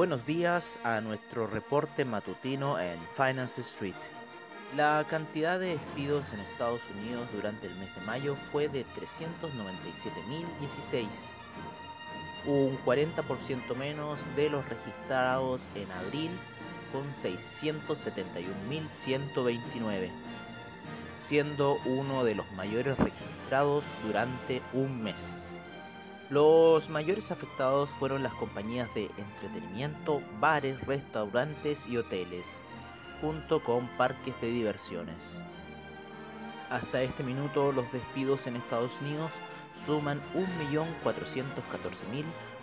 Buenos días a nuestro reporte matutino en Finance Street. La cantidad de despidos en Estados Unidos durante el mes de mayo fue de 397.016, un 40% menos de los registrados en abril con 671.129, siendo uno de los mayores registrados durante un mes. Los mayores afectados fueron las compañías de entretenimiento, bares, restaurantes y hoteles, junto con parques de diversiones. Hasta este minuto los despidos en Estados Unidos suman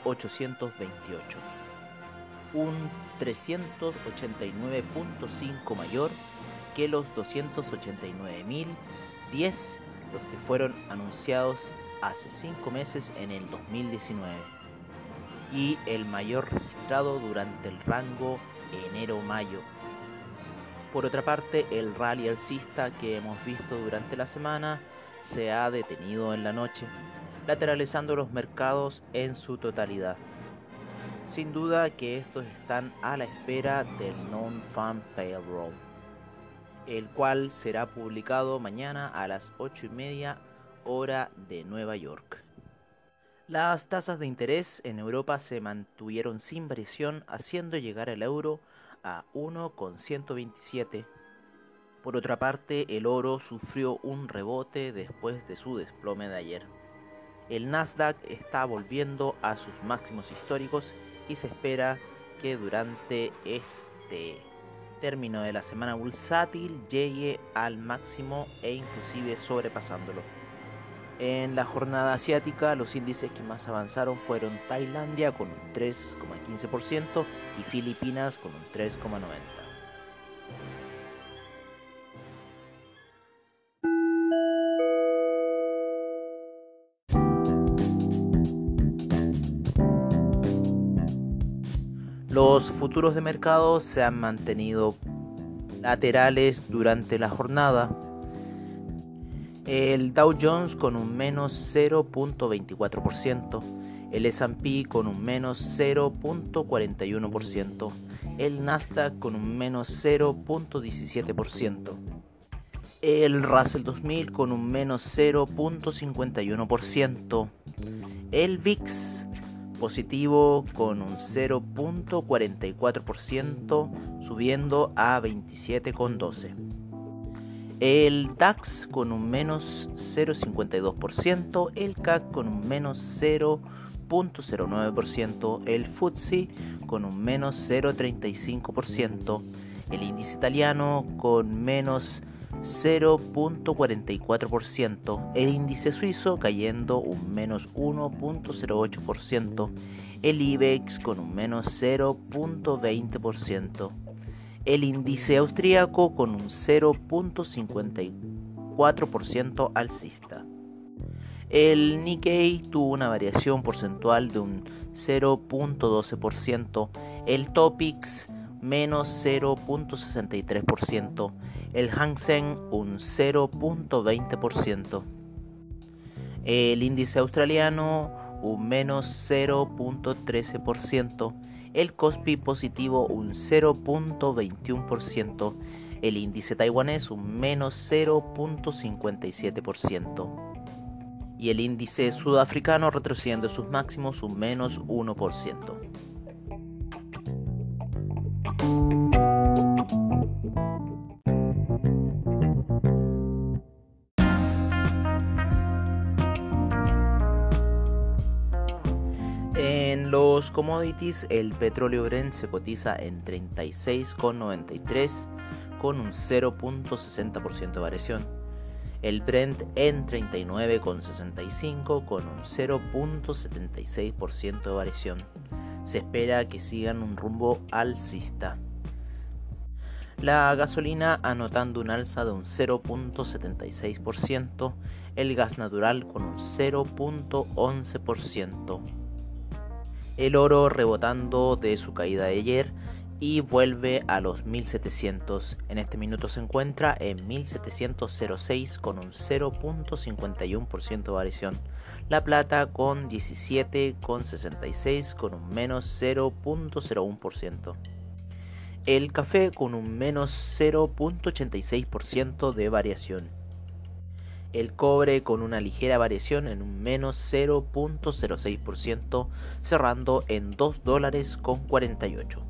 1.414.828, un 389.5 mayor que los 289.010 los que fueron anunciados hace 5 meses en el 2019 y el mayor registrado durante el rango enero-mayo. Por otra parte, el rally alcista que hemos visto durante la semana se ha detenido en la noche, lateralizando los mercados en su totalidad. Sin duda que estos están a la espera del Non-Farm Payroll, el cual será publicado mañana a las 8 y media hora de Nueva York. Las tasas de interés en Europa se mantuvieron sin variación, haciendo llegar el euro a 1,127. Por otra parte, el oro sufrió un rebote después de su desplome de ayer. El Nasdaq está volviendo a sus máximos históricos y se espera que durante este término de la semana bursátil llegue al máximo e inclusive sobrepasándolo. En la jornada asiática, los índices que más avanzaron fueron Tailandia con un 3,15% y Filipinas con un 3,90%. Los futuros de mercado se han mantenido laterales durante la jornada, el Dow Jones con un menos 0.24%, el SP con un menos 0.41%, el Nasdaq con un menos 0.17%, el Russell 2000 con un menos 0.51%, el VIX positivo con un 0.44% subiendo a 27,12 el DAX con un menos 0,52%, el CAC con un menos 0,09%, el FTSE con un menos 0,35%, el índice italiano con menos 0.44%, el índice suizo cayendo un menos 1.08%, el IBEX con un menos 0.20% el índice austríaco con un 0.54% alcista. El Nikkei tuvo una variación porcentual de un 0.12%, el Topix menos 0.63%, el Hang Seng un 0.20%, el índice australiano un menos 0.13%, el Kospi positivo un 0.21%, el índice taiwanés un menos 0.57% y el índice sudafricano retrocediendo sus máximos un menos 1%. Commodities, el petróleo Brent se cotiza en 36,93 con un 0.60% de variación. El Brent en 39,65 con un 0.76% de variación. Se espera que sigan un rumbo alcista. La gasolina anotando un alza de un 0.76%, el gas natural con un 0.11%. El oro rebotando de su caída de ayer y vuelve a los 1700. En este minuto se encuentra en 1706 con un 0.51% de variación. La plata con 17,66 con un menos 0.01%. El café con un menos 0.86% de variación. El cobre con una ligera variación en un menos 0.06%, cerrando en 2 dólares con 48.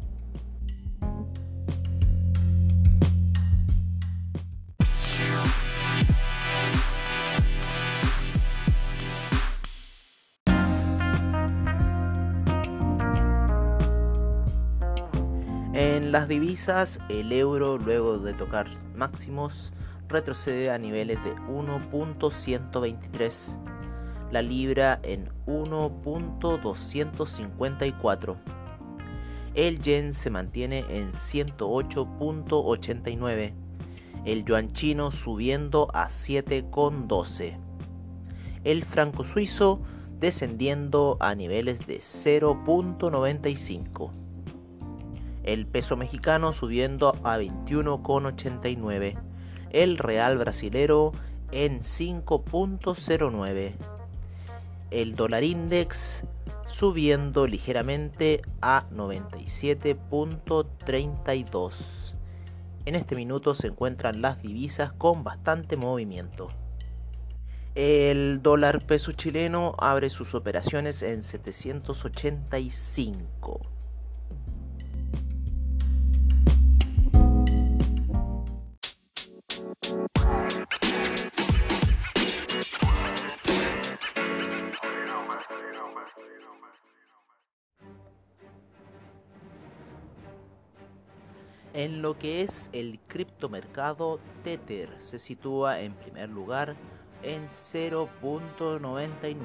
En las divisas, el euro luego de tocar máximos retrocede a niveles de 1.123, la libra en 1.254. El yen se mantiene en 108.89, el yuan chino subiendo a 7.12, el franco suizo descendiendo a niveles de 0.95 el peso mexicano subiendo a 21,89, el real brasilero en 5.09, el dólar index subiendo ligeramente a 97.32. En este minuto se encuentran las divisas con bastante movimiento. El dólar peso chileno abre sus operaciones en 785. En lo que es el criptomercado, Tether se sitúa en primer lugar en 0.99.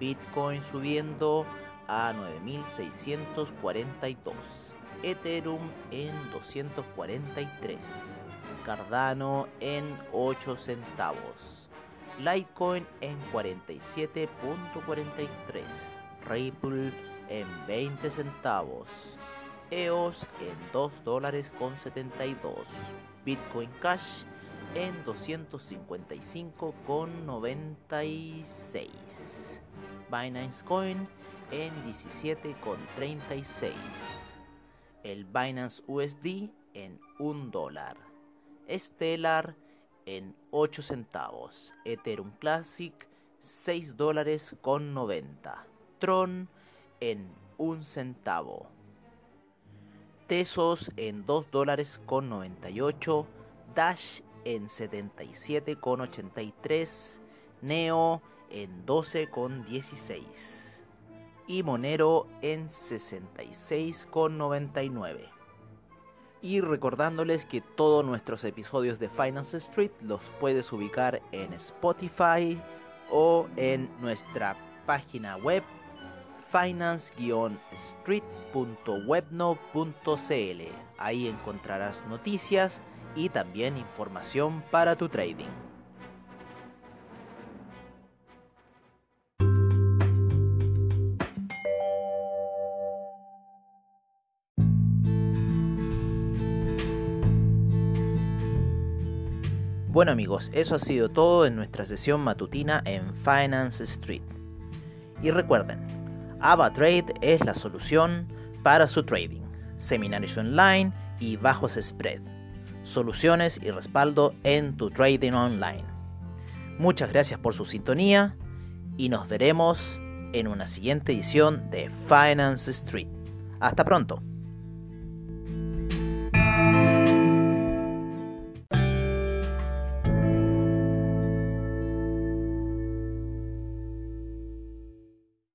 Bitcoin subiendo a 9.642. Ethereum en 243. Cardano en 8 centavos. Litecoin en 47.43. Ripple en 20 centavos. EOS en 2 dólares con 72, Bitcoin Cash en 255 con 96, Binance Coin en 17 con 36, el Binance USD en 1 dólar, Stellar en 8 centavos, Ethereum Classic 6 dólares con 90, Tron en 1 centavo. Tesos en 2 dólares con 98, Dash en 77 con 83, Neo en 12 con 16 y Monero en 66 con 99. Y recordándoles que todos nuestros episodios de Finance Street los puedes ubicar en Spotify o en nuestra página web finance-street.webno.cl. Ahí encontrarás noticias y también información para tu trading. Bueno amigos, eso ha sido todo en nuestra sesión matutina en Finance Street. Y recuerden, AvaTrade es la solución para su trading, seminarios online y bajos spread, soluciones y respaldo en tu trading online. Muchas gracias por su sintonía y nos veremos en una siguiente edición de Finance Street. Hasta pronto.